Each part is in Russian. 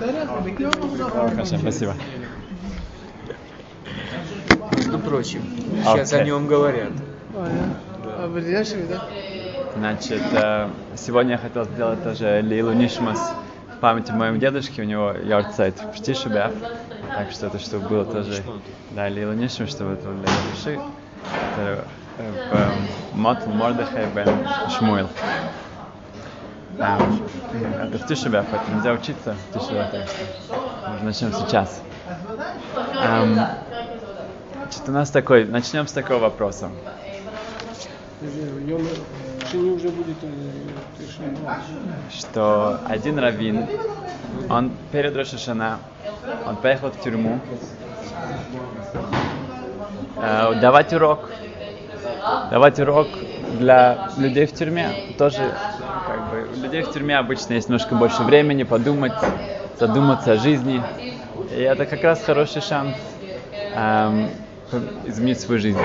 Хорошо, спасибо. Между прочим, сейчас Окей. о нем говорят. А в Ильяшеве, да? Значит, э, сегодня я хотел сделать тоже Лилу Нишмас в памяти моему дедушке, у него ярцайт в Птишебе. Так что это чтобы было тоже, да, Лилу Нишмас, чтобы это для души. Это э, в Мотл Мордехай бен Шмуэл. Эм, Это в Тишебе, поэтому нельзя учиться в Тишебе, мы начнем сейчас. Эм, Значит, у нас такой, начнем с такого вопроса. Что один раввин, он перед Рошашана, он поехал в тюрьму э, давать урок. Давать урок для людей в тюрьме. Тоже, у людей в тюрьме обычно есть немножко больше времени подумать, задуматься о жизни. И это как раз хороший шанс эм, изменить свою жизнь.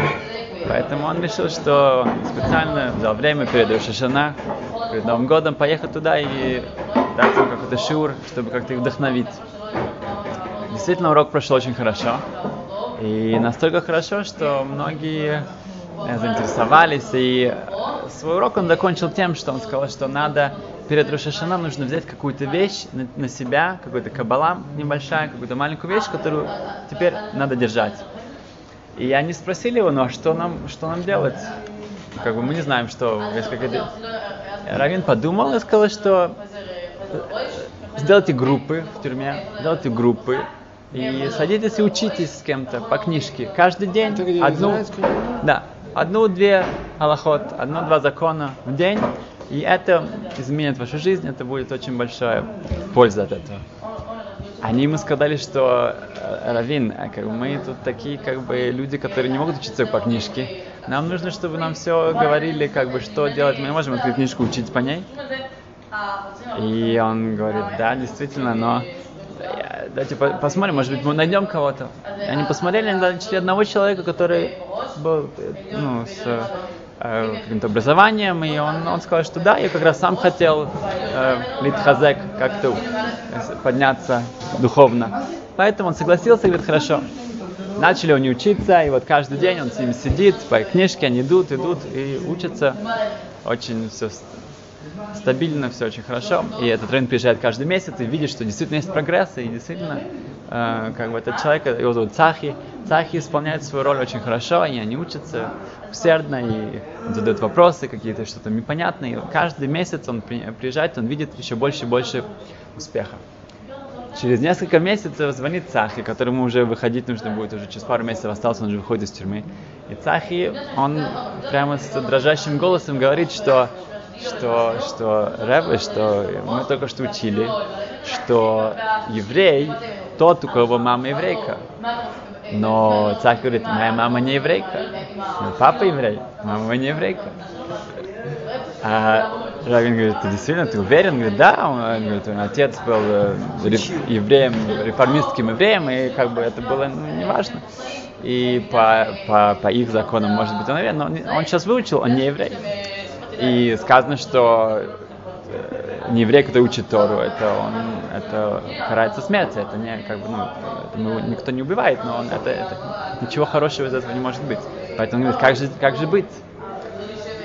Поэтому он решил, что специально взял время перед Рошашана, перед Новым годом, поехать туда и дать им какой-то шур, чтобы как-то их вдохновить. Действительно, урок прошел очень хорошо. И настолько хорошо, что многие э, заинтересовались. И свой урок он закончил тем, что он сказал, что надо перед Рошашана нужно взять какую-то вещь на, на себя, какой-то кабала небольшая, какую-то маленькую вещь, которую теперь надо держать. И они спросили его, ну а что нам, что нам делать? Как бы мы не знаем, что какая-то... Равин подумал и сказал, что э, сделайте группы в тюрьме, сделайте группы и садитесь и учитесь с кем-то по книжке. Каждый день одну, да, одну-две аллахот, одно-два закона в день, и это изменит вашу жизнь, это будет очень большая польза от этого. Они ему сказали, что э, Равин, э, как бы мы тут такие как бы люди, которые не могут учиться по книжке. Нам нужно, чтобы нам все говорили, как бы что делать. Мы не можем открыть книжку, учить по ней. И он говорит, да, действительно, но давайте по- посмотрим, может быть, мы найдем кого-то. Они посмотрели, они нашли одного человека, который был ну, с э, каким-то образованием, и он, он сказал, что да, я как раз сам хотел э, литхазек как-то подняться духовно. Поэтому он согласился и говорит, хорошо. Начали они учиться, и вот каждый день он с ними сидит, по книжке они идут, идут и учатся. Очень все стабильно, все очень хорошо. И этот рынок приезжает каждый месяц и видит, что действительно есть прогресс, и действительно, э, как бы этот человек, его зовут Цахи, Цахи исполняет свою роль очень хорошо, и они учатся усердно, и задают вопросы какие-то, что-то непонятное. И каждый месяц он при- приезжает, он видит еще больше и больше успеха. Через несколько месяцев звонит Цахи, которому уже выходить нужно будет, уже через пару месяцев остался, он уже выходит из тюрьмы. И Цахи, он прямо с дрожащим голосом говорит, что, что, что Рэбе, что мы только что учили, что еврей тот, у кого мама еврейка. Но Цахи говорит, моя мама не еврейка, мой папа еврей, мама не еврейка. А Равин говорит, ты действительно, ты уверен? Говорит, да. Он говорит, отец был э, ре- евреем, реформистским евреем, и как бы это было ну, неважно. И по, по, по их законам, может быть, он уверен, но он, он сейчас выучил, он не еврей. И сказано, что э, не еврей, который учит Тору, это он, это карается смертью, это не как бы, ну, это его никто не убивает, но он, это, это ничего хорошего из этого не может быть. Поэтому он говорит, как же, как же быть?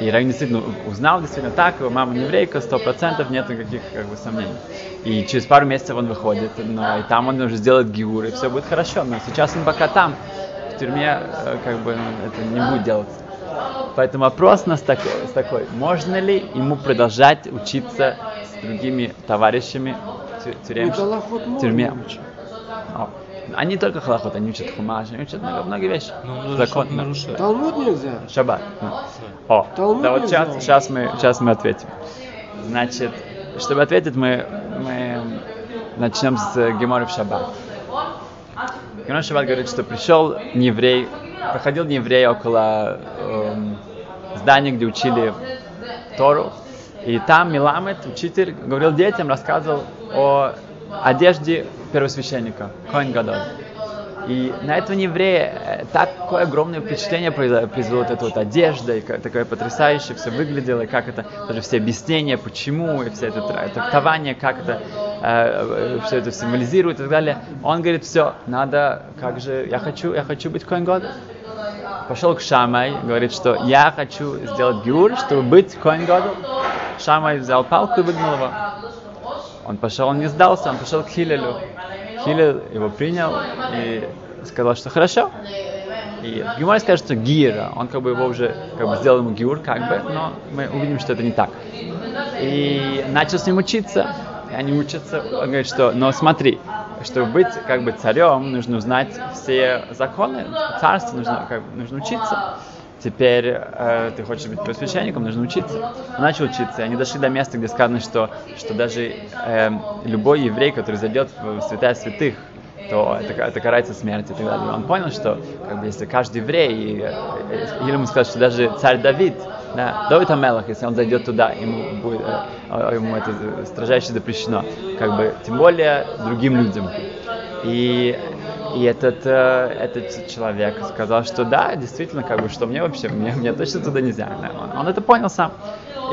И Равин действительно узнал, действительно так, его мама не еврейка, сто процентов, нет никаких как бы, сомнений. И через пару месяцев он выходит, но и там он уже сделает гиур, и все будет хорошо. Но сейчас он пока там, тюрьме, э, как бы ну, это не будет делаться. Поэтому вопрос у нас такой, такой, можно ли ему продолжать учиться с другими товарищами в тю- тюрем- в тюрьме? О, Они только халахот, они учат хумаш, они учат много, многие вещи. Ну, Закон. да. нарушает. Талмуд нельзя. Шаббат. да. О, Талмуд да вот нельзя. сейчас, сейчас, мы, сейчас мы ответим. Значит, чтобы ответить, мы, мы начнем с Гемора в Шаббат. В Шаббат говорит, что пришел нееврей, проходил нееврей около эм, здания, где учили Тору, и там Миламет, учитель, говорил детям, рассказывал о одежде первосвященника, Коин Гадоль. И на этого еврея э, такое огромное впечатление произвело эта вот одежда, и такое потрясающе все выглядело, и как это, даже все объяснения, почему, и все это тра- трактование, как это э, все это символизирует и так далее. Он говорит, все, надо, как же, я хочу, я хочу быть Коэн Годом. Пошел к Шамай, говорит, что я хочу сделать гюр, чтобы быть Коэн Годом. Шамай взял палку и выгнал его. Он пошел, он не сдался, он пошел к Хилелю. Хилель его принял и сказал, что хорошо. И Гимар скажет, что Гира, он как бы его уже как бы сделал ему Гиур, как бы, но мы увидим, что это не так. И начал с ним учиться. И они учатся, он говорит, что, но смотри, чтобы быть как бы царем, нужно знать все законы царства, нужно, как бы, нужно учиться. Теперь э, ты хочешь быть просвященником, нужно учиться. Он начал учиться, и они дошли до места, где сказано, что, что даже э, любой еврей, который зайдет в святая святых, то это, это карается смертью и так далее. Он понял, что как бы, если каждый еврей, и, или ему сказать, что даже царь Давид, да, Давид Амелах, если он зайдет туда, ему будет, э, ему это строжайше запрещено, как бы, тем более другим людям. И, и этот, э, этот человек сказал, что да, действительно, как бы, что мне вообще, мне, мне точно туда нельзя. Он, он это понял сам.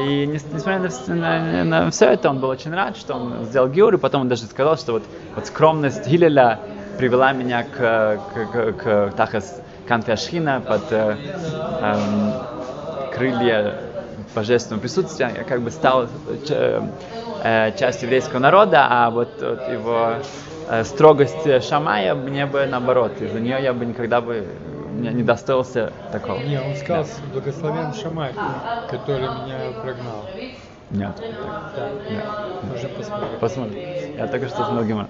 И несмотря на, на, на все это, он был очень рад, что он сделал гиур, и потом он даже сказал, что вот, вот скромность Гилеля привела меня к, к, к, к Тахас Канфяшхина под э, э, крылья божественного присутствия. Я как бы стал э, э, частью еврейского народа, а вот, вот его строгость Шамая мне бы наоборот, из-за нее я бы никогда бы не, достоился такого. Не, он сказал, да. благословен Шамай, который меня прогнал. Нет. Да. Нет. Можем посмотреть. Посмотрим. Я только что с многим.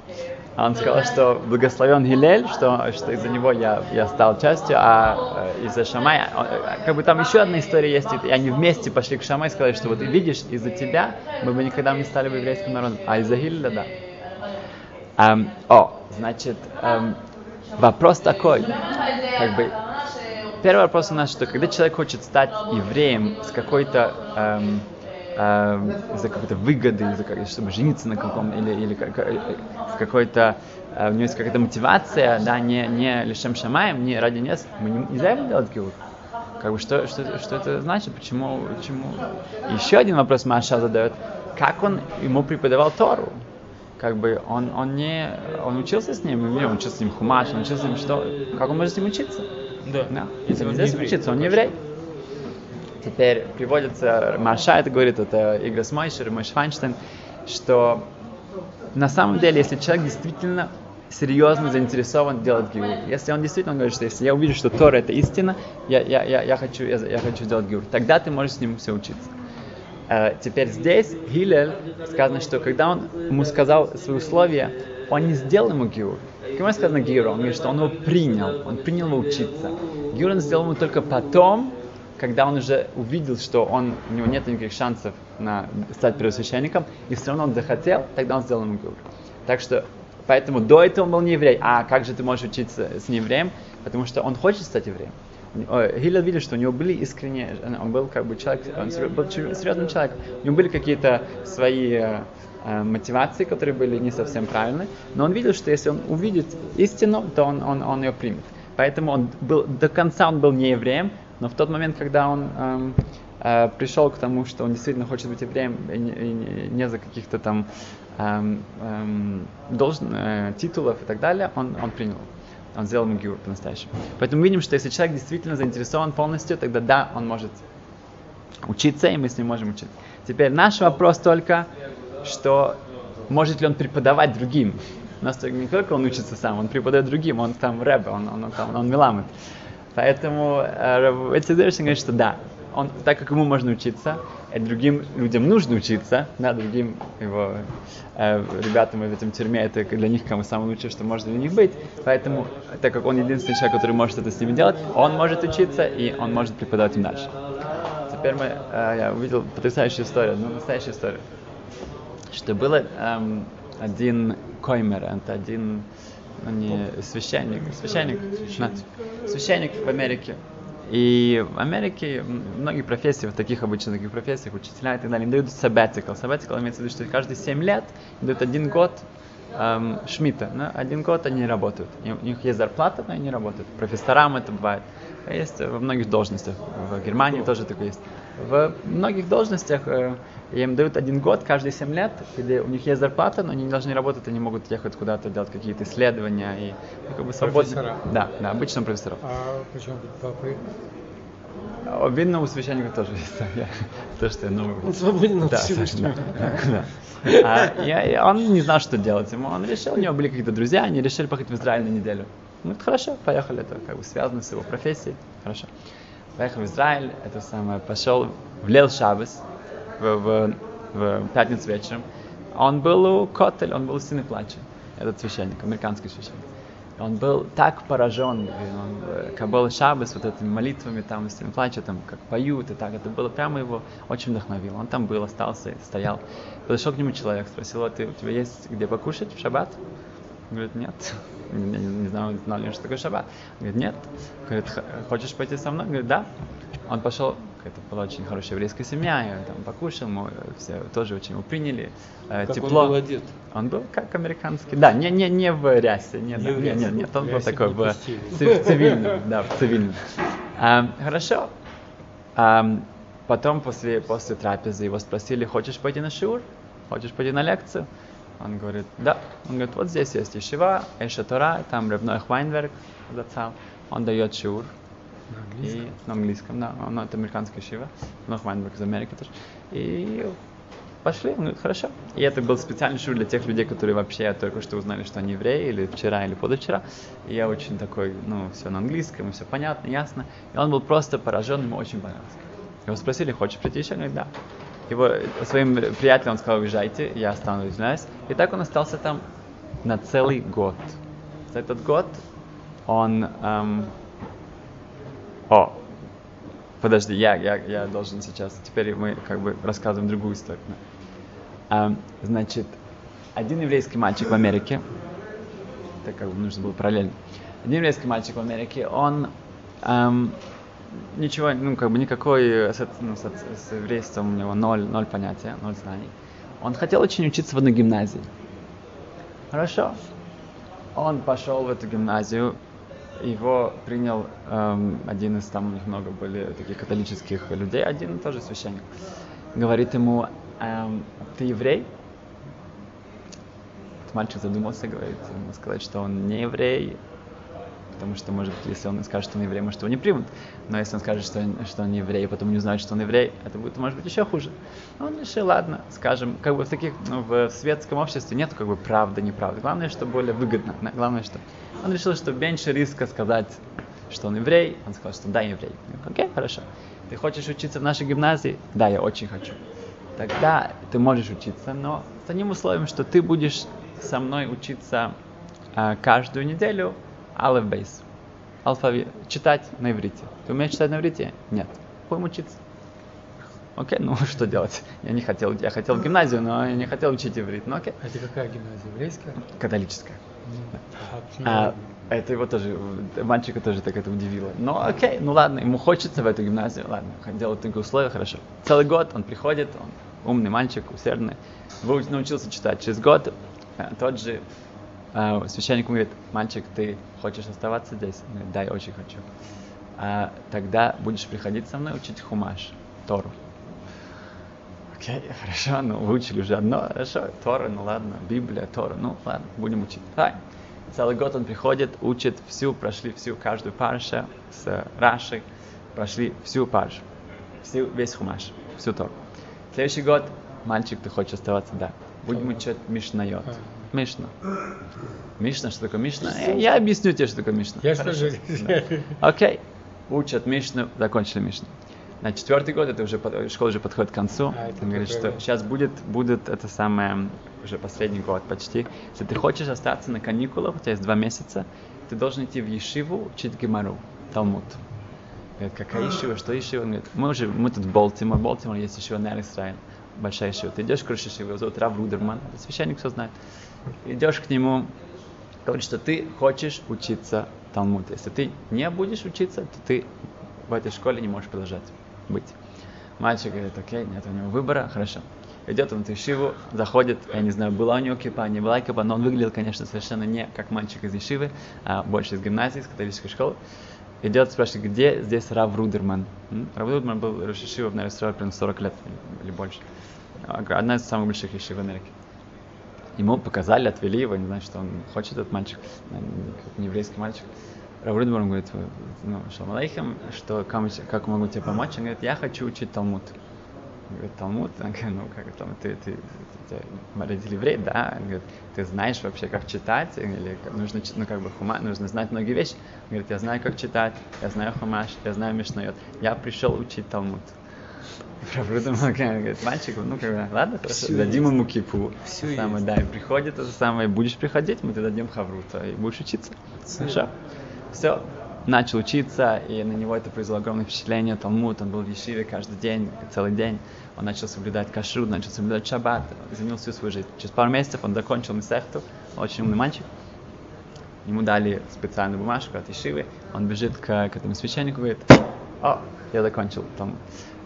Он сказал, что благословен Гилель, что, что из-за него я, я стал частью, а э, из-за Шамая, э, как бы там еще одна история есть, и они вместе пошли к Шамай и сказали, что вот видишь, из-за тебя мы бы никогда не стали бы еврейским народом, а из-за Гилеля, да. Um, о, значит, um, вопрос такой, как бы, первый вопрос у нас, что когда человек хочет стать евреем с какой-то эм, эм, из-за какой-то выгоды, из-за, чтобы жениться на каком или, или как, э, с какой-то э, у него есть какая-то мотивация, да, не, не лишем шамаем, не ради нес, мы не, нельзя ему делать гиур. Как бы что, что, что это значит, почему, почему? Еще один вопрос Маша задает, как он ему преподавал Тору? Как бы он, он не, он учился с ним, он учился с ним хумаш, он учился с ним что, как он может с ним учиться? Да. да. Если он здесь учиться, он не еврей. Теперь приводится, Марша это говорит, это Игорь Смойшер, Мойш Файнштейн, что на самом деле, если человек действительно серьезно заинтересован делать гиур. Если он действительно говорит, что если я увижу, что Тора это истина, я, я, я, я, хочу, я, я хочу сделать гиур, тогда ты можешь с ним все учиться. Uh, теперь здесь Хилель сказано, что когда он ему сказал свои условия, он не сделал ему гиур. Как сказано гиур, он говорит, что он его принял, он принял его учиться. Гиур он сделал ему только потом, когда он уже увидел, что он, у него нет никаких шансов на стать первосвященником, и все равно он захотел, тогда он сделал ему гиур. Так что, поэтому до этого он был не еврей. А как же ты можешь учиться с неевреем? Потому что он хочет стать евреем. Хиллер видел, что у него были искренние, он был как бы человек, он был серьезным человеком, у него были какие-то свои э, мотивации, которые были не совсем правильные, но он видел, что если он увидит истину, то он, он, он ее примет. Поэтому он был, до конца он был не евреем, но в тот момент, когда он эм, э, пришел к тому, что он действительно хочет быть евреем, и не, и не за каких-то там эм, эм, должен, э, титулов и так далее, он, он принял он сделал мигюр по-настоящему. Поэтому видим, что если человек действительно заинтересован полностью, тогда да, он может учиться, и мы с ним можем учиться. Теперь наш вопрос только, что может ли он преподавать другим. У нас не только он учится сам, он преподает другим, он там рэб, он, он, он, он, он миламет. Поэтому э, эти говорят, что да, он, так как ему можно учиться, и другим людям нужно учиться, да, другим его э, ребятам в этом тюрьме, это для них бы самое лучшее, что может для них быть. Поэтому, так как он единственный человек, который может это с ними делать, он может учиться и он может преподавать им дальше. Теперь мы, э, я увидел потрясающую историю, ну, настоящую историю, что было эм, один коймер, это один ну, не священник, священник, священник в Америке, и в Америке многие профессии, в таких обычно таких профессиях, учителя и так далее, им дают sabbatical. Sabbatical имеется в виду, что каждые 7 лет им дают один год эм, шмита. Ну, один год они не работают. И у них есть зарплата, но они не работают. Профессорам это бывает. Есть во многих должностях. В Германии тоже такое есть. В многих должностях э, им дают один год каждые 7 лет, где у них есть зарплата, но они не должны работать, они могут ехать куда-то делать какие-то исследования и ну, как бы свободно. Профессора. Да, да, обычно профессоров. А почему папы? Видно, у священника тоже есть. Я- То, что я новый. Он свободен от Да, Всевышнего. да, да. А, я- я- он не знал, что делать. Ему он решил, у него были какие-то друзья, они решили поехать в Израиль на неделю. Ну, это хорошо, поехали, это как бы связано с его профессией. Хорошо. Поехал в Израиль, это самое, пошел в Лел Шабас, в, в, в пятницу вечером. Он был у Котель, он был у Сыны Плача, этот священник, американский священник. Он был так поражен, он, э, Каббала Шабас, вот этими молитвами, там, Сыны Плача, там, как поют, и так, это было прямо его очень вдохновило. Он там был, остался, стоял. Подошел к нему человек, спросил, а ты, у тебя есть где покушать в шаббат? Он говорит, нет. Я не, не знаю, знал ли он, что такое шаббат. Он говорит, нет. Говорит, «Х- хочешь пойти со мной? Говорит, да. Он пошел, это была очень хорошая еврейская семья, я там покушал, мы все тоже очень его приняли. Э, Как тепло. он был одет? Он был как американский. Да, не, не, не в рясе. Не, Не да, в рясе. нет, нет, он В был такой в, в цивильном. Да, в цивильном. Хорошо. Потом после, после трапезы его спросили, хочешь пойти на шиур? Хочешь пойти на лекцию? Он говорит, да. Он говорит, вот здесь есть Ешива, Эша Тора, там Ревной Хвайнверк, зацал. Он дает шиур. На английском? И на английском, да. Он, это американская шива. Но Хвайнберг из Америки тоже. И пошли, он говорит, хорошо. И это был специальный шур для тех людей, которые вообще только что узнали, что они евреи, или вчера, или позавчера. И я очень такой, ну, все на английском, все понятно, ясно. И он был просто поражен, ему очень понравилось. Его спросили, хочешь прийти еще? Он говорит, да. Его своим приятелям он сказал, уезжайте, я останусь, извиняюсь. И так он остался там на целый год. За этот год он... эм, о, подожди, я, я, я должен сейчас. Теперь мы как бы рассказываем другую историю. А, значит, один еврейский мальчик в Америке, это как бы нужно было параллельно. Один еврейский мальчик в Америке, он ам, ничего, ну как бы никакой с, ну, с, с еврейством у него ноль, ноль понятия, ноль знаний. Он хотел очень учиться в одной гимназии. Хорошо. Он пошел в эту гимназию, его принял эм, один из там у них много были таких католических людей, один тоже священник. Говорит ему, эм, ты еврей? Этот мальчик задумался, говорит, ему сказать, что он не еврей, потому что, может быть, если он скажет, что он еврей, может, его не примут. Но если он скажет, что, он- что он еврей, и потом не узнают, что он еврей, это будет, может быть, еще хуже. Но он решил, ладно, скажем, как бы в таких, ну, в светском обществе нет как бы правды, неправды. Главное, что более выгодно. Главное, что он решил, что меньше риска сказать, что он еврей. Он сказал, что да, еврей. Я Окей, хорошо. Ты хочешь учиться в нашей гимназии? Да, я очень хочу. Тогда ты можешь учиться, но с одним условием, что ты будешь со мной учиться а, каждую неделю Алеф Бейс. Алфавит. Читать на иврите. Ты умеешь читать на иврите? Нет. Будем учиться. Окей, ну что делать? Я не хотел, я хотел в гимназию, но я не хотел учить иврит. Ну окей. А это какая гимназия? Еврейская? Католическая. Ну, а А, это его тоже, мальчика тоже так это удивило. Ну окей, ну ладно, ему хочется в эту гимназию, ладно, делать такие условия, хорошо. Целый год он приходит, он умный мальчик, усердный, выуч- научился читать. Через год э, тот же э, священник говорит, мальчик, ты хочешь оставаться здесь? Он говорит, да, я очень хочу. «А, тогда будешь приходить со мной учить хумаш, Тору. Окей, хорошо, ну выучили уже одно, хорошо, Тора, ну ладно, Библия, Тора, ну ладно, будем учить. Давай. Целый год он приходит, учит всю, прошли всю, каждую парша с Рашей, прошли всю паршу, всю, весь хумаш, всю Тору. Следующий год, мальчик, ты хочешь оставаться? Да. Будем учить Мишнайот. Мишна. Мишна, что такое Мишна? Я объясню тебе, что такое Мишна. Я скажу. Да. Окей. Учат Мишну, закончили Мишну. На четвертый год, это уже школа уже подходит к концу. А, Он говорит, что сейчас будет, будет это самое, уже последний год почти. Если ты хочешь остаться на каникулах, у тебя есть два месяца, ты должен идти в Ешиву учить Гемару, Талмуд. Говорит, какая Ешива, что Ешива? Он говорит, мы уже, мы тут в Болтимор, Болтимор есть Ешива Нер Исраиль, большая Ешива. Ты идешь к Рош Ешиве, его зовут Рав Рудерман, священник все знает. Идешь к нему, говорит, что ты хочешь учиться Талмуд. Если ты не будешь учиться, то ты в этой школе не можешь продолжать быть. Мальчик говорит, окей, нет у него выбора, хорошо. идет он в Ешиву, заходит, я не знаю, была у него кипа, не была кипа, но он выглядел, конечно, совершенно не как мальчик из Ешивы, а больше из гимназии, из католической школы. Идет, спрашивает, где здесь Рав Рудерман? Рав Рудерман был Рошишива, наверное, строил примерно 40 лет или больше. Одна из самых больших вещей в Америке. Ему показали, отвели его, не знаю, что он хочет, этот мальчик, как не еврейский мальчик. Рав Рудерман говорит, ну, Шалом что как, могу тебе помочь? Он говорит, я хочу учить Талмуд. Он говорит, Талмуд? Он говорит, ну, как там, ты, ты, ты, ты родители еврей, да? Он говорит, ты знаешь вообще, как читать? Или нужно, ну, как бы, хума, нужно знать многие вещи. Он говорит, я знаю, как читать, я знаю хумаш, я знаю мишнайот. Я пришел учить Талмуд. Правда, говорит, мальчик, ну как бы, ладно, хорошо, дадим ему кипу. Всё самое, да, и приходит это самое, будешь приходить, мы тебе дадим хаврута, и будешь учиться. Хорошо. Все, начал учиться, и на него это произвело огромное впечатление. Талмуд, он был в Ешиве каждый день, целый день. Он начал соблюдать кашрут, начал соблюдать шаббат, изменил всю свою жизнь. Через пару месяцев он закончил Месехту, очень умный мальчик. Ему дали специальную бумажку от Ешивы. Он бежит к, к этому священнику и говорит, о, я закончил Талмуд.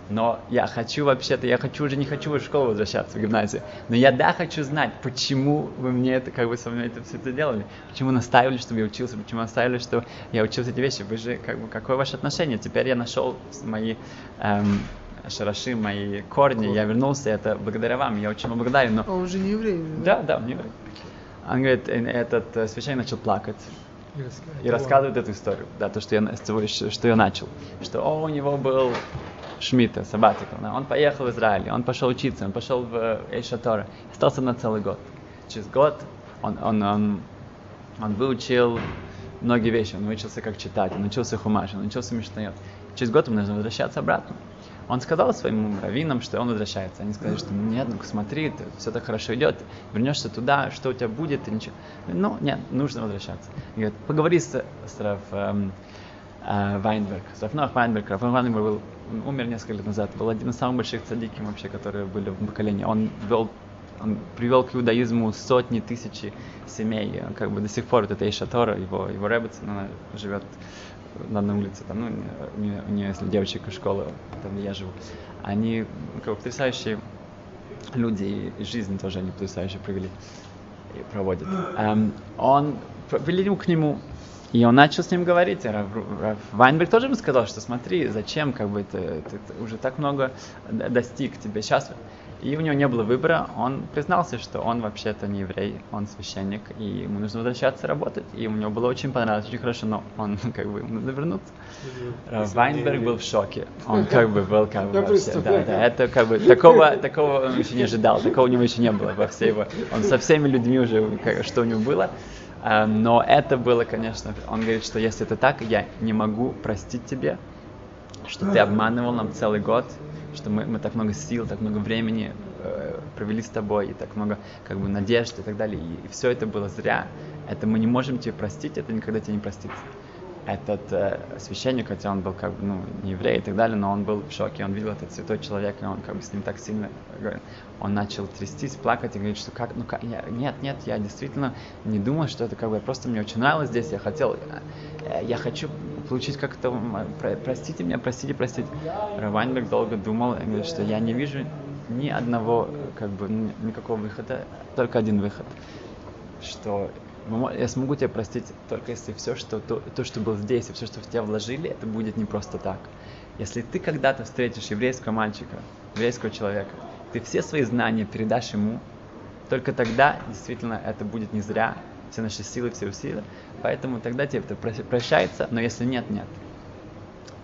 Но я хочу вообще-то, я хочу уже не хочу в школу возвращаться, в гимназию. Но я да хочу знать, почему вы мне это, как бы со мной это все это делали. Почему настаивали, чтобы я учился, почему настаивали, что я учился эти вещи. Вы же, как бы, какое ваше отношение? Теперь я нашел мои эм, шараши, мои корни, я вернулся, это благодаря вам, я очень вам благодарен. Но... А он же не еврей. же, Да, да, он не еврей. Он говорит, этот э, священник начал плакать И рассказывает. и рассказывает эту историю, да, то, что я, что я начал, что о, у него был Шмита, сабатикл, да, он поехал в Израиль, он пошел учиться, он пошел в Эйшатора, остался на целый год. Через год он, он, он, он выучил многие вещи, он выучился как читать, он учился хумаш, он учился мишнайот. Через год ему нужно возвращаться обратно. Он сказал своим раввинам, что он возвращается. Они сказали, что нет, ну смотри, ты, все так хорошо идет, вернешься туда, что у тебя будет, и ничего. Ну, нет, нужно возвращаться. И говорит, поговори с, с Рав эм, э, Вайнберг. С Рафнох Вайнберг. Раф Вайнберг был, умер несколько лет назад, был один из самых больших цадиков вообще, которые были в поколении. Он вел он привел к иудаизму сотни тысяч семей. Как бы до сих пор вот это Иша Тора, его, его Ребецин, она живет на одной улице, там, ну, не, у нее, если девочек из школы, там, я живу. Они как бы, потрясающие люди, и, жизнь тоже они потрясающе провели и проводят. Эм, он привели к нему, и он начал с ним говорить. Рав, Рав Вайнберг тоже ему сказал, что смотри, зачем, как бы ты, ты, ты уже так много достиг тебе сейчас. И у него не было выбора, он признался, что он вообще-то не еврей, он священник, и ему нужно возвращаться работать. И у него было очень понравилось, очень хорошо, но он как бы ему надо вернуться. Рав Вайнберг был в шоке. Он как бы был как бы вообще, да, да, это как бы такого, такого он еще не ожидал, такого у него еще не было во всей его. Он со всеми людьми уже, как- что у него было. А, Но это было, конечно, он говорит, что если это так, я не могу простить тебе, что ты обманывал нам целый год, что мы, мы так много сил, так много времени э, провели с тобой, и так много как бы надежд и так далее, и, все это было зря. Это мы не можем тебе простить, это никогда тебе не простится. Этот э, священник, хотя он был как бы ну, не еврей и так далее, но он был в шоке, он видел этот святой человек, и он как бы с ним так сильно. Он начал трястись, плакать и говорить, что как, ну как, я, нет, нет, я действительно не думал, что это как бы, просто мне очень нравилось здесь, я хотел, э, я хочу получить как-то, про- простите меня, простите, простите. Равайнберг долго думал, и говорит, что я не вижу ни одного, как бы, никакого выхода, только один выход, что я смогу тебя простить только если все, что то, то, что было здесь, и все, что в тебя вложили, это будет не просто так. Если ты когда-то встретишь еврейского мальчика, еврейского человека, ты все свои знания передашь ему, только тогда действительно это будет не зря, все наши силы, все усилия. Поэтому тогда тебе это про- прощается, но если нет, нет.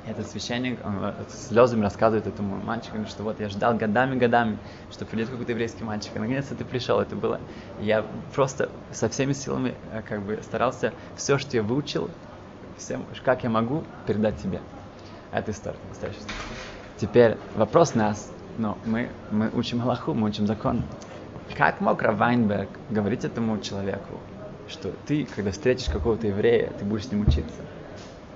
Этот священник он, э, слезами рассказывает этому мальчику, что вот я ждал годами-годами, что придет какой-то еврейский мальчик, и наконец-то ты пришел, это было. Я просто со всеми силами э, как бы старался все, что я выучил, всем, как я могу передать тебе. Это история, настоящая история. Теперь вопрос нас, но мы, мы учим Аллаху, мы учим закон. Как мог Рав Вайнберг говорить этому человеку, что ты, когда встретишь какого-то еврея, ты будешь с ним учиться?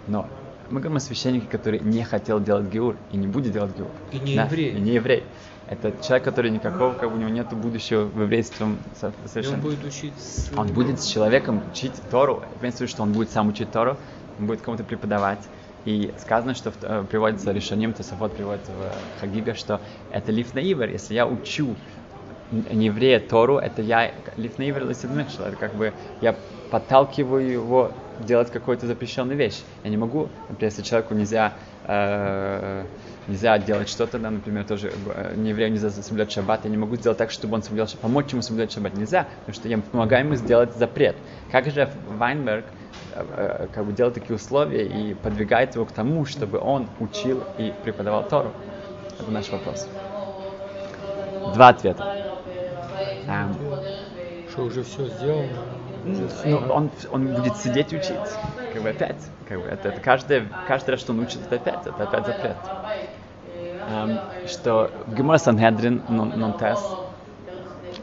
Но мы говорим о священнике, который не хотел делать геур и не будет делать геур. И не Да, еврей. И не еврей. Это человек, который никакого, как у него нет будущего в еврействе со- И совершенно. он будет учить с... Он будет с человеком учить Тору. Имеется в виду, что он будет сам учить Тору, он будет кому-то преподавать. И сказано, что э, приводится решением, Тософот приводит в Хагига, что это лиф на ивер. Если я учу не еврея Тору, это я лифней это как бы я подталкиваю его делать какую-то запрещенную вещь. Я не могу, например, если человеку нельзя э, нельзя делать что-то, да, например, тоже э, не еврею нельзя соблюдать шаббат, я не могу сделать так, чтобы он соблюдал шаббат, помочь ему соблюдать шаббат нельзя, потому что я помогаю ему сделать запрет. Как же Вайнберг э, э, как бы делает такие условия и подвигает его к тому, чтобы он учил и преподавал Тору? Это наш вопрос. Два ответа. Эм, Что уже все сделано? Ну, он, он будет сидеть учить. Как бы опять. Как бы это, это каждый, каждый раз, что он учит, это опять, это опять запрет. Эм, что в Гемора Санхедрин Нонтес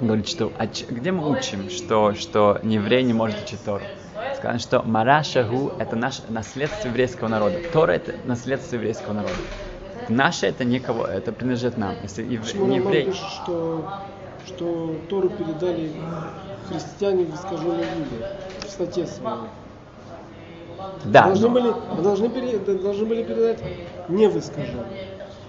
говорит, что а ч- где мы учим, что, что еврей не может учить Тору? Сказано, что Марашагу это наше наследство еврейского народа. Тора это наследство еврейского народа. Наше это никого, это принадлежит нам. Если ев- Почему не еврей, пишет, что, что Тору передали христиане в искаженном виде, в статье своей. да, должны, но были, должны, пере- должны были передать не в искаженном.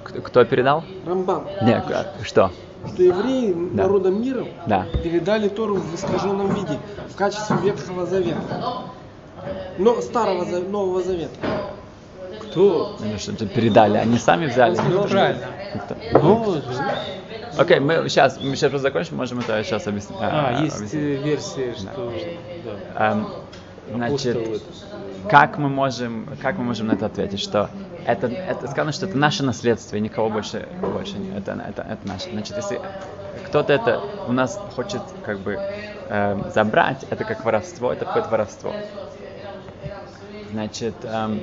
кто, кто передал? Рамбам. Нет, а, что? Что евреи Да. народом мира Да. передали Тору в искаженном виде, в качестве Ветхого Завета. Но Старого Нового Завета. Кто? Ну, что то передали, они сами взяли. Ну? Ну, Окей, мы сейчас, мы сейчас просто закончим, можем это сейчас объяснить. а, э, есть объяснить. э, версия, что... Да. Эм, значит, как мы можем, как мы можем на это ответить, что это, это сказано, что это наше наследство, и никого больше, больше не, это, это, это наше. Значит, если кто-то это у нас хочет как бы эм, забрать, это как воровство, это в воровство. Значит, эм,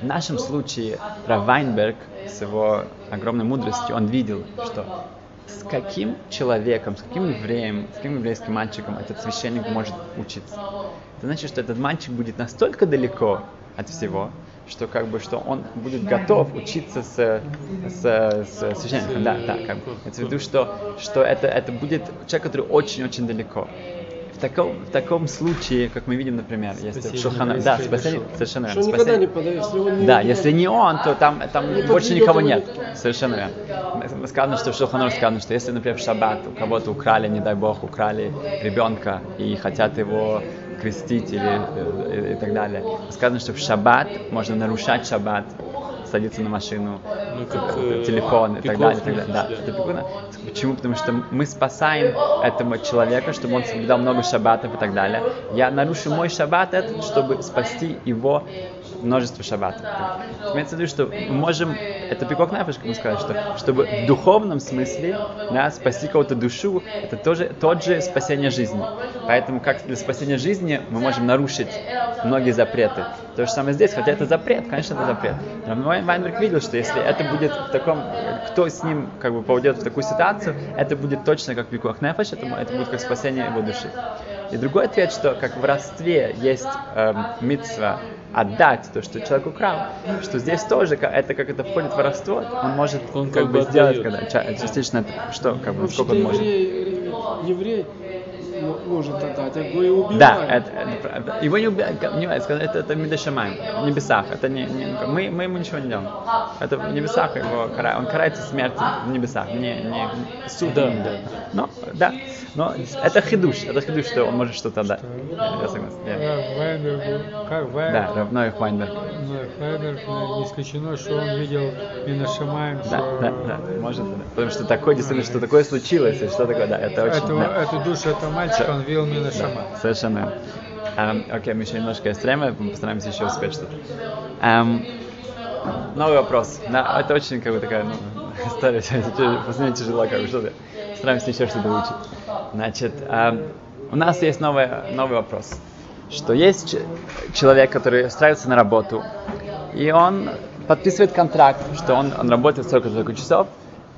в нашем случае Рав Вайнберг с его огромной мудростью, он видел, что с каким человеком, с каким евреем, с каким еврейским мальчиком этот священник может учиться. Это значит, что этот мальчик будет настолько далеко от всего, что как бы что он будет готов учиться с, с, с священником. Да, да, как бы. Это в виду, что, что это, это будет человек, который очень-очень далеко. В таком, в таком случае, как мы видим, например, если Шухана, да, спасение, совершенно Что верно. никогда спасение- не если он не да, если не он, то там, там Не больше никого нет. Совершенно верно. Сказано, что в Шуханор сказано, что если, например, в шаббат у кого-то украли, не дай бог, украли ребенка и хотят его крестить или э, и, так далее. Сказано, что в шаббат можно нарушать шаббат, садиться на машину, Ну, как, э, телефон и так далее. и так далее. Да, да. это пикуна. Почему? Потому что мы спасаем этого человека, чтобы он соблюдал много шаббатов и так далее. Я нарушу мой шаббат этот, чтобы спасти его множество шаббатов. Имеется в виду, что мы можем, это пикок нафиш, как мы сказали, что чтобы в духовном смысле да, спасти кого-то душу, это тоже тот же спасение жизни. Поэтому как для спасения жизни мы можем нарушить многие запреты. То же самое здесь, хотя это запрет, конечно, это запрет. Но Вайн- Вайнберг видел, что если это будет в таком, кто с ним как бы попадет в такую ситуацию, это будет точно как пикуах нефеш, это, это будет как спасение его души. И другой ответ, что как в родстве есть эм, митцва отдать то, что человек украл, что здесь тоже это как это входит в воровство, он может Он как как бы сделать, отдает. когда ча- частично это, что как бы Вообще-то сколько он может. еврей, еврей может отдать, а Гой убивает. Да, это, это правда. Его не убивают, не, сказать, это, это Мидашамаем, в небесах. Это не, не- мы, мы ему ничего не делаем. Это в небесах его кара- он карается смертью в небесах, не, не суд. Да, да. Но, да, но это хидуш, это хидуш, что он может что-то дать. Я согласен. я- Вайнбергу, как Вайн- Да, равно их Вайнберг. Э, не исключено, что он видел Минашамаем, Да, что да, да, может, да. Потому что такое, действительно, что такое случилось, и что такое, да, это очень... эту, да. эту душу этого мальчика он видел Минашамаем. Да, совершенно. Эм, окей, мы еще немножко есть время, мы постараемся еще успеть что-то. Эм, новый вопрос. Да, это очень как бы такая ну, история, последняя тяжело, как бы что-то. Стараемся еще что-то выучить. Значит, эм, у нас есть новый, новый вопрос. Что есть человек, который устраивается на работу, и он подписывает контракт, что он, он работает столько-столько часов,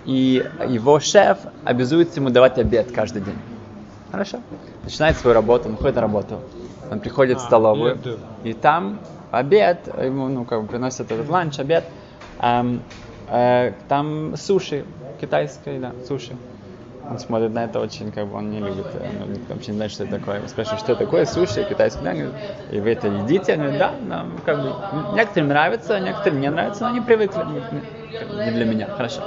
и его шеф обязуется ему давать обед каждый день. Хорошо. Начинает свою работу, он ходит на работу. Он приходит в А, столовую, и там обед, ему, ну, как бы приносят этот ланч, обед. Эм, э, там суши, китайская еда, суши. Он смотрит на это очень, как бы, он не любит, э, ну, вообще не знает, что это такое. Он спрашивает, что такое суши, еда, говорит, и вы это едите? Он говорит, да, нам, как бы, некоторым нравится, некоторым не нравится, но они привыкли, не не для меня, хорошо.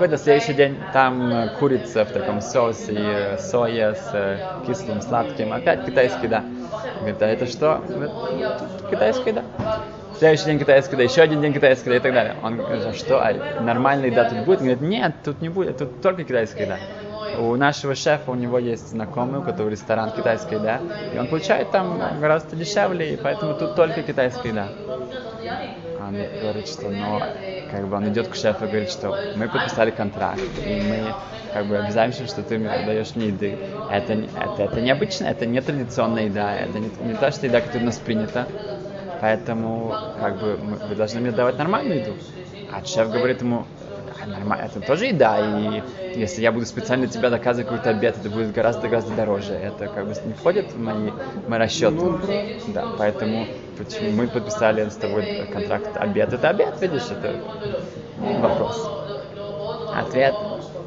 на следующий день, там э, курица в таком соусе, э, соя с кислым, сладким, опять китайская еда. Говорит, а это что? Говорит, «Тут китайская еда. Следующий день китайская еда, еще один день китайская еда и так далее. Он говорит, а что, а нормальная еда тут будет? Он говорит, нет, тут не будет, тут только китайская еда. У нашего шефа, у него есть знакомый, у которого ресторан китайской еда, и он получает там гораздо дешевле, и поэтому тут только китайская еда. Он говорит, что ну, как бы он идет к шефу и говорит, что мы подписали контракт, и мы как бы обязаемся, что ты мне даешь мне еды. Это, это, это необычно, это не традиционная еда, это не, не та что еда, которая у нас принята. Поэтому как бы мы- вы должны мне давать нормальную еду. А шеф говорит ему, «А, нормально, это тоже еда, и если я буду специально тебя доказывать какой-то обед, это будет гораздо-гораздо дороже. Это как бы не входит в мои, в мои расчеты. Да, поэтому почему мы подписали с тобой контракт обед. Это обед, видишь, это вопрос. Ответ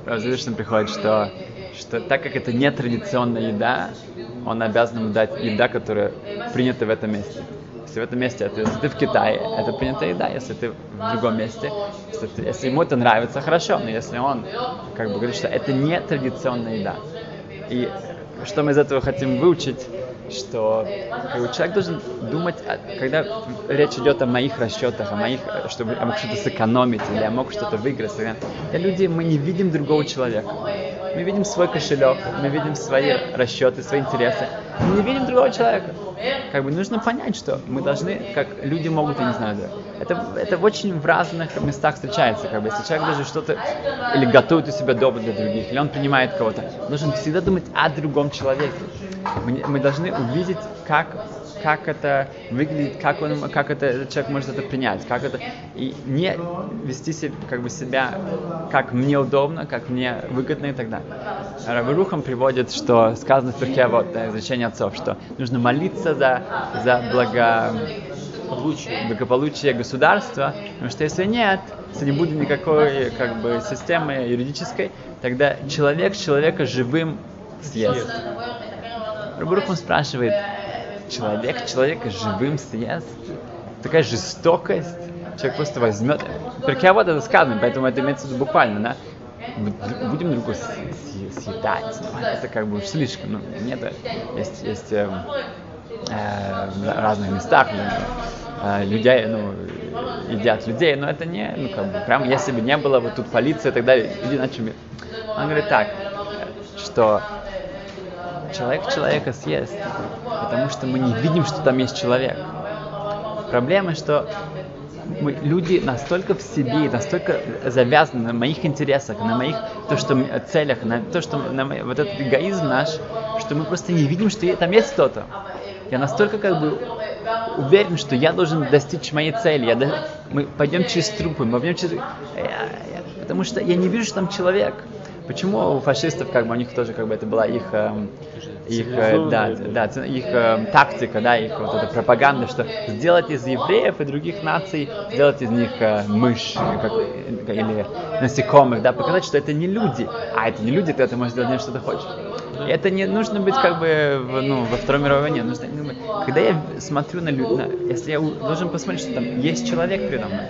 Равзишин приходит, что, что так как это не традиционная еда, он обязан ему дать еда, которая принята в этом месте. Если в этом месте, это, если ты в Китае, это принятая еда, если ты в другом месте, если, ты- если ему это нравится, хорошо, но если он как бы говорит, что это не традиционная еда. И что мы из этого хотим выучить, что человек должен думать, о- когда речь идет о моих расчетах, о моих, чтобы я мог что-то сэкономить или я мог что-то выиграть. Для люди мы не видим другого человека. Мы видим свой кошелек, мы видим свои расчеты, свои интересы. Мы не видим другого человека. Как бы нужно понять, что мы должны, как люди могут, я не знаю, да, это, это очень в разных местах встречается. Как бы, если человек даже что-то или готовит у себя добро для других, или он принимает кого-то, должен всегда думать о другом человеке. Мы, мы должны увидеть, как, как это выглядит, как, он, как это, этот человек может это принять, как это, и не вести себя, как бы себя, как мне удобно, как мне выгодно и так далее. Рабарухам приводит, что сказано в перке, вот, изречение отцов, что нужно молиться за, за благо, благополучие государства, потому что если нет, если не будет никакой как бы, системы юридической, тогда человек человека живым съест. Рабарухам спрашивает, человек человека живым съест? Такая жестокость. Человек просто возьмет. Перке вот это сказано, поэтому это имеется в виду буквально, да? Бу- Будем друг друга съедать. Ну, это как бы слишком. Ну, нет, есть, есть эм, э, в разных местах э, людей, ну, едят людей, но это не, ну, как бы, прям, если бы не было вот тут полиции и так далее, люди начали... Он говорит так, что человек человека съест, потому что мы не видим, что там есть человек. Проблема, что мы, люди настолько в себе, настолько завязаны на моих интересах, на моих то, что, целях, на то, что на вот этот эгоизм наш, что мы просто не видим, что там есть кто-то. Я настолько как бы уверен, что я должен достичь моей цели. Я до- Мы пойдем через трупы, мы пойдем через... Я- я- Потому что я не вижу, что там человек. Почему у фашистов, как бы, у них тоже, как бы, это была их, эм, их, э, да, да, их эм, тактика, да, их вот эта пропаганда, что сделать из евреев и других наций, сделать из них э, мышь, как- или насекомых, да, показать, что это не люди, а это не люди, ты можешь делать не что ты хочешь. Это не нужно быть как бы в- ну, во Второй мировой войне. Нужно, ну, когда я смотрю на людей, если я должен посмотреть, что там есть человек передо мной,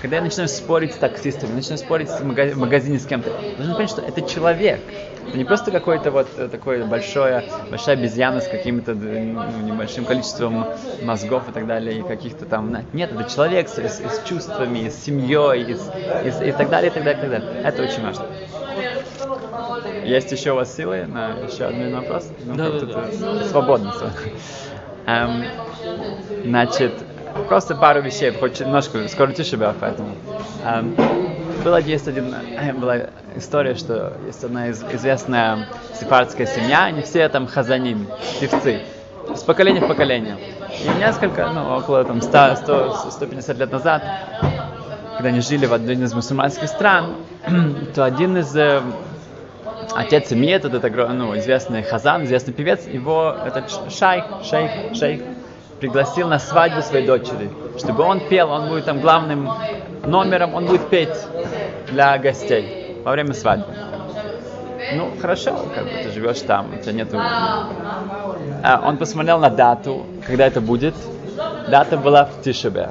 когда я начинаю спорить с таксистами, начинаю спорить в мага- в магазине с кем-то, должен понять, что это человек. Это не просто какой-то вот э, такой большое, большая обезьяна с каким-то ну, небольшим количеством мозгов и так далее, и каких-то там... Нет, это человек с, с- с чувствами, с семьей, и, с- и и так далее, и так далее, и так далее. Это очень важно. Есть еще у вас силы на еще один вопрос? Ну, Да, да, да. Свободно. Эм, значит, просто пару вещей, хоть немножко скоротю себя, поэтому. Эм, была, есть один, э, была история, что есть одна из, известная сефардская семья, они все там хазаним, певцы, с поколения в поколение. И несколько, ну, около там 100, 100, 150 лет назад, когда они жили в одной из мусульманских стран, то один из э, отец семьи, этот, ну, известный Хазан, известный певец, его этот шайх, шейх, шейх пригласил на свадьбу своей дочери, чтобы он пел, он будет там главным номером, он будет петь для гостей во время свадьбы. Ну, хорошо, как бы ты живешь там, у тебя нету... А, он посмотрел на дату, когда это будет. Дата была в Тишебе.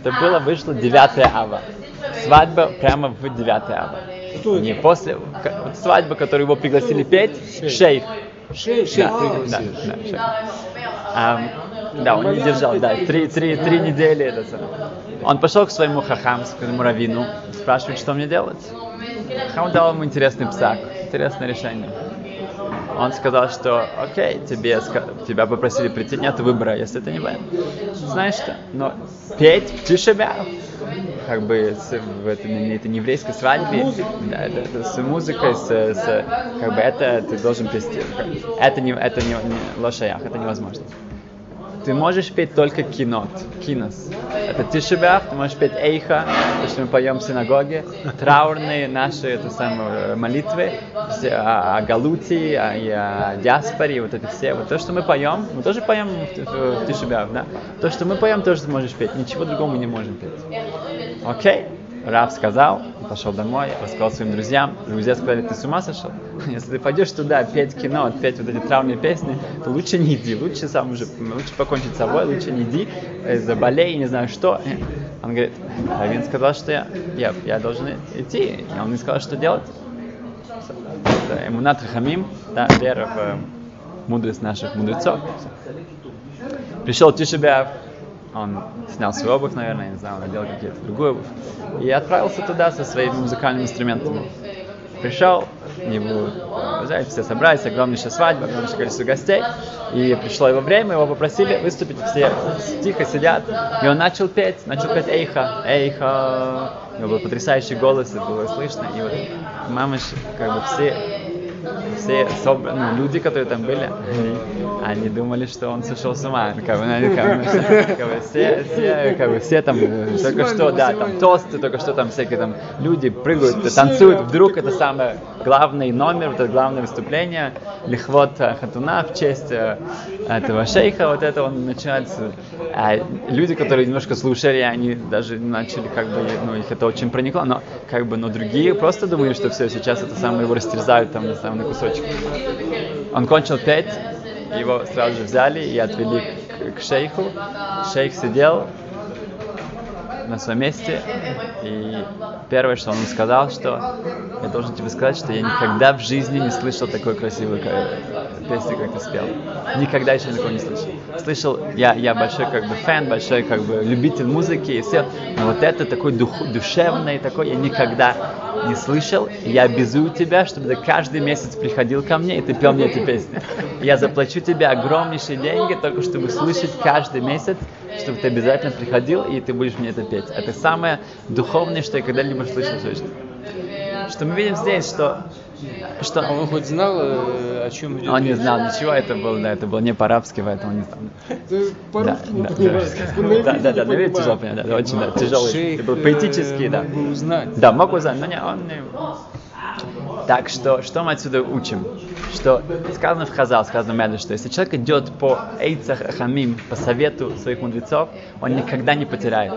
Это было, вышло 9 ава. свадьба прямо в 9 ава. Кто Не это? после к- вот свадьба, которую его пригласили петь, шейх. Шейх. Да, А, да, да, шейх. Ам, да, он не держал, да, три, три, три недели. Это самое. он пошел к своему хахам, к своему раввину, спрашивает, что мне делать. Хахам дал ему интересный псак, интересное решение. Он сказал, что окей, тебе, тебя попросили прийти, нет выбора, если ты не воин. Знаешь что, но петь в Тишебя, как бы в этом, на этой еврейской свадьбе, да, это, это с музыкой, с, с- как бы это ты должен петь. Это не, это не, не лошаях, это невозможно. Ты можешь петь только кинот, кинос. Это тишебях, ты можешь петь эйха, то, что мы поем в синагоге, траурные наши это самые, э, молитвы о, о галуте, о, о диаспоре, вот это все. Вот то, что мы поем, мы тоже поем в, в, в тишебях, да? То, что мы поем, тоже ты можешь петь. Ничего другого мы не можем петь. Окей? Рав сказал, пошел домой, рассказал своим друзьям. Друзья сказали, ты с ума сошел? Если ты пойдешь туда петь кино, петь вот эти травные песни, то лучше не иди, лучше сам уже, лучше покончить с собой, лучше не иди, заболей, не знаю что. Он говорит, Равин сказал, что я, я, я должен идти. И он мне сказал, что делать. Эмунат Хахамим, да, вера в э, мудрость наших мудрецов. Пришел Тишебяв, он снял свою обувь, наверное, не знаю, надел какие-то другую обувь, и отправился туда со своими музыкальными инструментами. Пришел, его, знаете, все собрались, огромнейшая свадьба, огромнейшее количество гостей, и пришло его время, его попросили выступить, все тихо сидят, и он начал петь, начал петь Эйха, Эйха, у него был потрясающий голос, это было слышно, и вот мамыш, как бы все все собр- ну, люди, которые там были, они, они думали, что он сошел с ума. Как бы, ну, как бы, как бы все, все, как бы, все там э, только что, да, там тосты, только что там всякие там люди прыгают, танцуют. Вдруг это самый главный номер, это главное выступление, лихвот э, хатуна в честь э, этого шейха, вот это он начинается. А люди, которые немножко слушали, они даже начали как бы, ну, их это очень проникло, но как бы, но другие просто думали, что все, сейчас это самое его растерзают там на самом на кусочек. Он кончил петь, его сразу же взяли и отвели к, к шейху. Шейх сидел на своем месте, и первое, что он сказал, что я должен тебе сказать, что я никогда в жизни не слышал такой красивой песни, как ты спел. Никогда еще такого не слышал. Слышал, я, я большой как бы фэн, большой как бы любитель музыки и все, но вот это такой дух, душевный такой я никогда не слышал. Я обязую тебя, чтобы ты каждый месяц приходил ко мне и ты пел мне эти песни. Я заплачу тебе огромнейшие деньги, только чтобы слышать каждый месяц, чтобы ты обязательно приходил и ты будешь мне это петь. Это самое духовное, что я когда-либо слышал в жизни. Что мы видим здесь, что, что А он хоть знал, э, о чем идет он не знал ничего, это было, да, это было не по-арабски, поэтому он не знал. По-русски да, да, да, да, да, на иврите понимаешь. тяжело понять, да, очень да, тяжелый, это был поэтический, э, да. мог бы узнать. Да, мог узнать, но не, он не... Так что, что мы отсюда учим? Что сказано в Хазал, сказано в Меде, что если человек идет по Эйцах Хамим, по совету своих мудрецов, он никогда не потеряет.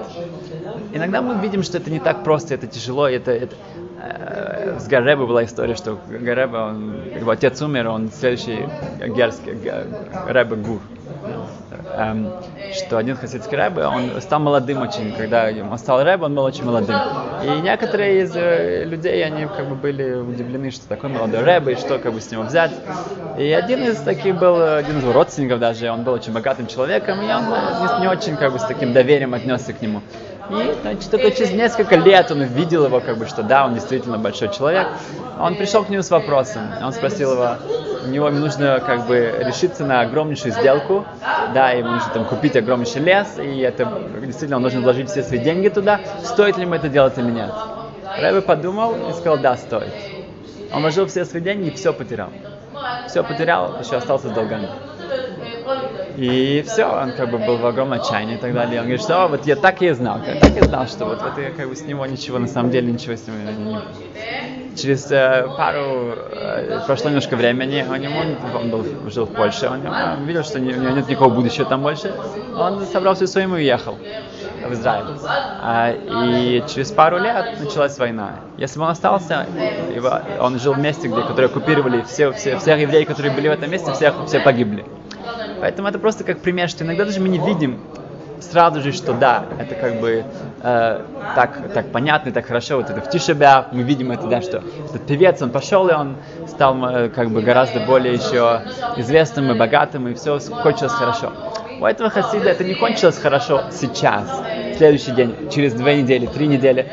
Иногда мы видим, что это не так просто, это тяжело, это, это э, с Гаребо была история, что Гаребо, он, его отец умер, он следующий герский, г- Ребе Гур. Эм, что один хасидский рэбе, он стал молодым очень, когда он стал рэбе, он был очень молодым. И некоторые из э, людей, они как бы были удивлены, что такой молодой рэбе, и что как бы с него взять. И один из таких был, э, один из его родственников даже, он был очень богатым человеком, и он не, не очень как бы с таким доверием отнесся к нему. И значит, только через несколько лет он увидел его, как бы, что да, он действительно большой человек. Он пришел к нему с вопросом. Он спросил его, у него нужно как бы решиться на огромнейшую сделку, да, ему нужно там купить огромнейший лес, и это действительно он должен вложить все свои деньги туда. Стоит ли ему это делать или нет? Рэбе подумал и сказал, да, стоит. Он вложил все свои деньги и все потерял. Все потерял, еще остался с долгами. И все, он как бы был в огромном отчаянии и так далее. Он говорит, что «О, вот я так и знал, я так и знал, что вот, вот я как бы с него ничего, на самом деле ничего с ним не, не- Через э, пару, э, прошло немножко времени, у него, он был, жил в Польше, он, он видел, что не- у него нет никакого будущего там больше, он собрал все своим и уехал в Израиль. А, и через пару лет началась война. Если бы он остался, его, он жил в месте, где, которые оккупировали все, все, всех евреев, которые были в этом месте, всех, все погибли. Поэтому это просто как пример, что иногда даже мы не видим сразу же, что да, это как бы э, так, так понятно, так хорошо, вот это в Тишебя, мы видим это, да, что этот певец, он пошел, и он стал э, как бы гораздо более еще известным и богатым, и все кончилось хорошо. У этого хасида это не кончилось хорошо сейчас, в следующий день, через две недели, три недели.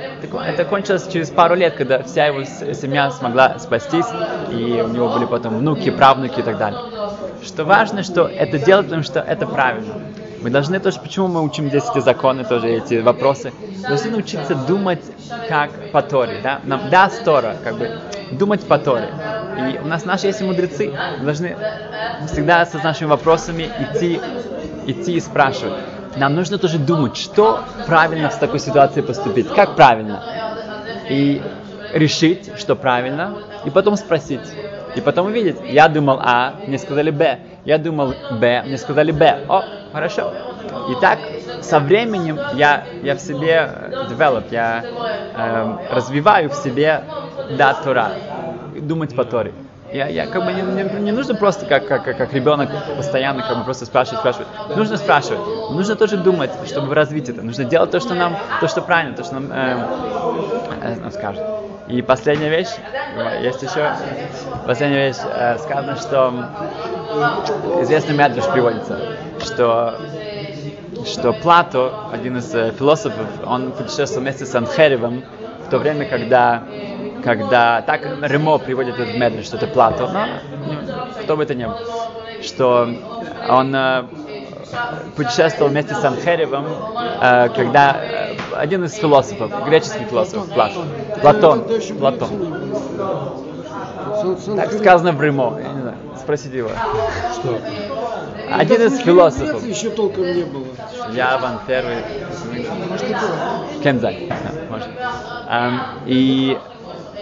Это кончилось через пару лет, когда вся его семья смогла спастись, и у него были потом внуки, правнуки и так далее. Что важно, что это делать, потому что это правильно. Мы должны тоже, почему мы учим здесь эти законы, тоже эти вопросы, должны научиться думать как по Торе, да? Нам, да, Тора, как бы, думать по Торе. И у нас наши есть мудрецы, мы должны всегда с нашими вопросами идти идти и спрашивать. Нам нужно тоже думать, что правильно в такой ситуации поступить, как правильно. И решить, что правильно, и потом спросить. И потом увидеть, я думал А, мне сказали Б, я думал Б, мне сказали Б. О, хорошо. И так со временем я, я в себе develop, я э, развиваю в себе да, Тора, думать по Торе. Я, я как бы не, не, не нужно просто как, как, как ребенок постоянно как бы просто спрашивать, спрашивать. Нужно спрашивать. Нужно тоже думать, чтобы развить это. Нужно делать то, что нам, то, что правильно, то, что нам, э, э, нам скажут. И последняя вещь, есть еще, последняя вещь, э, сказано, что известный Медведь приводится, что что Плато, один из э, философов, он путешествовал вместе с Анхеревым в то время, когда когда так Ремо приводит этот медль, что это Плато, но кто бы это ни был, что он э, путешествовал вместе с Анхеревым, э, когда э, один из философов, греческий философ, Платон, Платон, Платон. Так сказано в Римо, я не знаю, спросите его. Что? Один из философов. Еще толком не было. Я Ван Первый. Кензай. Может. И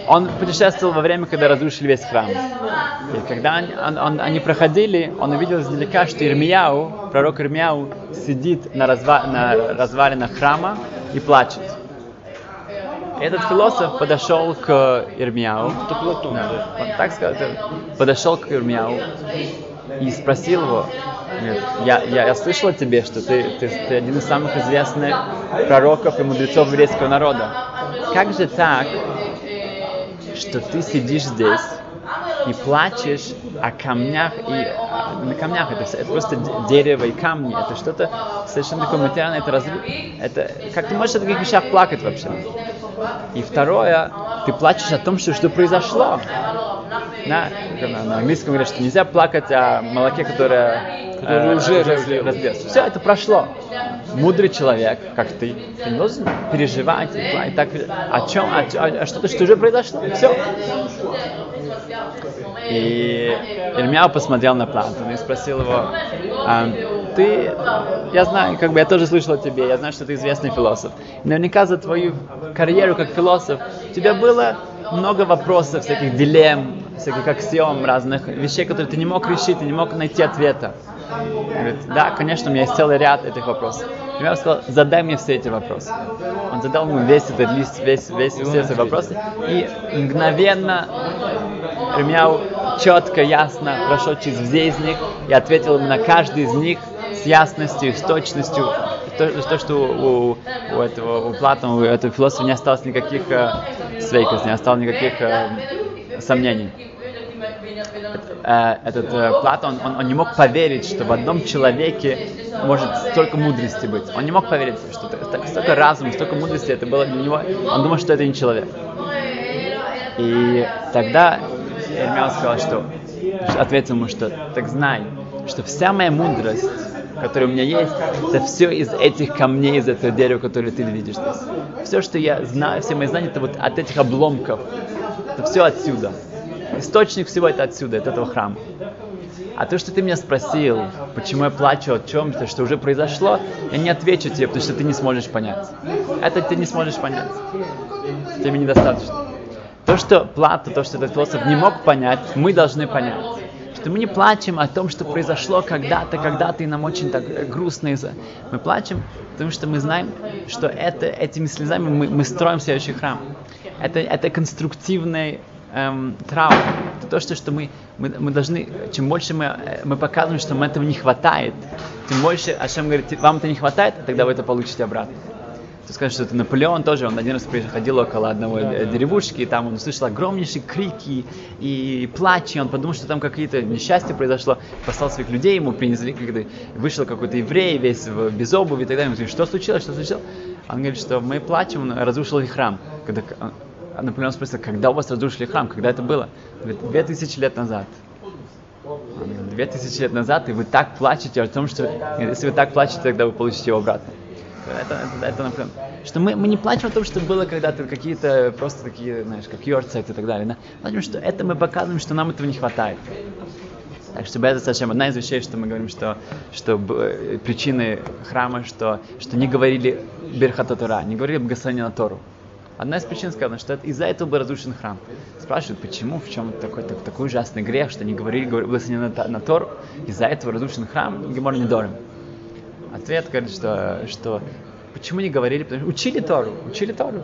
он путешествовал во время, когда разрушили весь храм. И когда они, он, он, они проходили, он увидел издалека, что Ирмияу, пророк Ирмияу, сидит на, разва, на развалинах храма и плачет. Этот философ подошел к Ирмияу, да, он так сказал, подошел к Ирмияу и спросил его, я, я, я слышал о тебе, что ты, ты, ты один из самых известных пророков и мудрецов еврейского народа. Как же так, что ты сидишь здесь и плачешь о камнях и на камнях это, это просто дерево и камни, это что-то совершенно такое материальное, это разве, это как ты можешь о таких вещах плакать вообще? И второе, ты плачешь о том, что что произошло. Да, на, на английском говорят, что нельзя плакать о молоке, которое, которое э, уже разлилось. Все это прошло. Мудрый человек, как ты, ты не должен переживать и плакать. Так, о чем, о, о, о что-то, что уже произошло. Все. И Ирмяу посмотрел на Платона и спросил его, а, ты, я знаю, как бы я тоже слышал о тебе, я знаю, что ты известный философ. Наверняка за твою карьеру как философ у тебя было много вопросов, всяких дилемм, всяких аксиом, разных вещей, которые ты не мог решить, ты не мог найти ответа. говорит, да, конечно, у меня есть целый ряд этих вопросов. Я сказал, задай мне все эти вопросы. Он задал ему весь этот лист, весь, весь, все эти вопросы. И мгновенно Ремьяу четко, ясно прошел через все из них и ответил ему на каждый из них с ясностью, с точностью. То, то что у, у этого у Платона, у этого философа не осталось никаких э, свейков, не осталось никаких э, сомнений. Э, этот э, Платон, он, он не мог поверить, что в одном человеке может столько мудрости быть. Он не мог поверить, что столько разума, столько мудрости это было для него. Он думал, что это не человек. И тогда Эрмял сказал, что ответил ему, что так знай, что вся моя мудрость, которая у меня есть, это все из этих камней, из этого дерева, которое ты видишь здесь. Все, что я знаю, все мои знания, это вот от этих обломков. Это все отсюда. Источник всего это отсюда, от этого храма. А то, что ты меня спросил, почему я плачу о чем-то, что уже произошло, я не отвечу тебе, потому что ты не сможешь понять. Это ты не сможешь понять. Тебе недостаточно. То, что Плата, то, что этот философ не мог понять, мы должны понять. Что мы не плачем о том, что произошло когда-то, когда-то, и нам очень так грустно из-за. Мы плачем, потому что мы знаем, что это, этими слезами мы, мы строим следующий храм. Это, это конструктивный эм, травма. это то, что, что мы, мы, мы должны, чем больше мы, э, мы показываем, что нам этого не хватает, тем больше Ашем говорит, вам это не хватает, тогда вы это получите обратно. Ты скажешь, что это Наполеон тоже, он один раз приходил около одного э, деревушки, и там он услышал огромнейшие крики и плач, и он подумал, что там какие-то несчастья произошло, послал своих людей, ему принесли, когда вышел какой-то еврей, весь в, без обуви и так далее, он говорит, что случилось, что случилось? Он говорит, что мы плачем, он разрушил их храм. Когда, а Наполеон спросил, когда у вас разрушили храм, когда это было? Он говорит, две тысячи лет назад. Две тысячи лет назад, и вы так плачете о том, что если вы так плачете, тогда вы получите его обратно. Это, это, это например, что мы, мы не плачем о том, что было когда-то какие-то просто такие, знаешь, как йорцайт и так далее. Да? Плачем, что это мы показываем, что нам этого не хватает. Так что это совсем одна из вещей, что мы говорим, что, что причины храма, что, что не говорили Берхататура, не говорили благословение на Тору. Одна из причин сказана, что это, из-за этого был разрушен храм. Спрашивают, почему, в чем такой, так, такой ужасный грех, что не говорили благословение на, на Тору, из-за этого разрушен храм, Гемор не дорим. Ответ говорит, что, что почему не говорили, потому что учили Тору, учили Тору,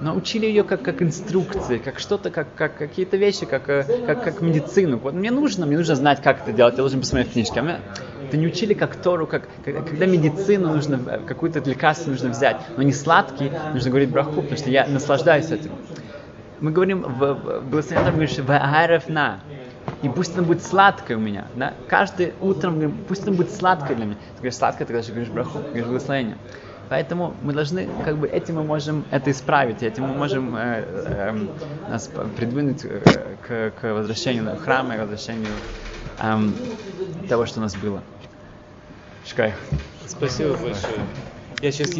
но учили ее как, как инструкции, как что-то, как, как какие-то вещи, как, э, как, как медицину. Вот мне нужно, мне нужно знать, как это делать, я должен посмотреть книжки. А мне, это не учили как Тору, как, как когда медицину нужно, э, какую-то лекарство нужно взять, но не сладкий, нужно говорить браху, потому что я наслаждаюсь этим. Мы говорим в, в благословенном говоришь, в на, и пусть это будет сладкое у меня, да? Каждый утром говорим, пусть это будет сладкое для меня. Ты говоришь сладкое, ты говоришь браху, ты говоришь благословение. Поэтому мы должны, как бы, этим мы можем это исправить, этим мы можем э, э, нас придвинуть к, к возвращению храма, к возвращению э, того, что у нас было. Шкай. Спасибо большое. Я сейчас